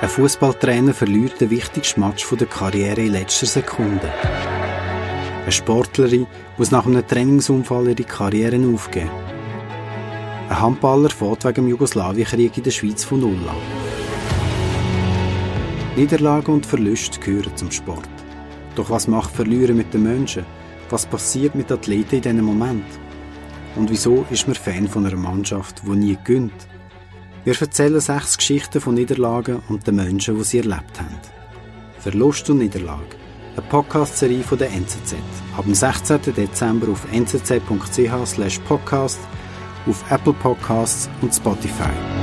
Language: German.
Ein Fußballtrainer verliert den wichtigsten Match der Karriere in letzter Sekunde. Eine Sportlerin muss nach einem Trainingsunfall ihre Karriere aufgeben. Ein Handballer fährt wegen dem Jugoslawienkrieg in der Schweiz von Null an. Niederlagen und Verluste gehören zum Sport. Doch was macht Verlieren mit den Menschen? Was passiert mit Athleten in diesem Moment? Und wieso ist man Fan von einer Mannschaft, die nie gönnt? Wir erzählen sechs Geschichten von Niederlagen und den Menschen, die sie erlebt haben. Verlust und Niederlage. Eine Podcast-Serie von der NZZ. Ab dem 16. Dezember auf nzz.ch/podcast, auf Apple Podcasts und Spotify.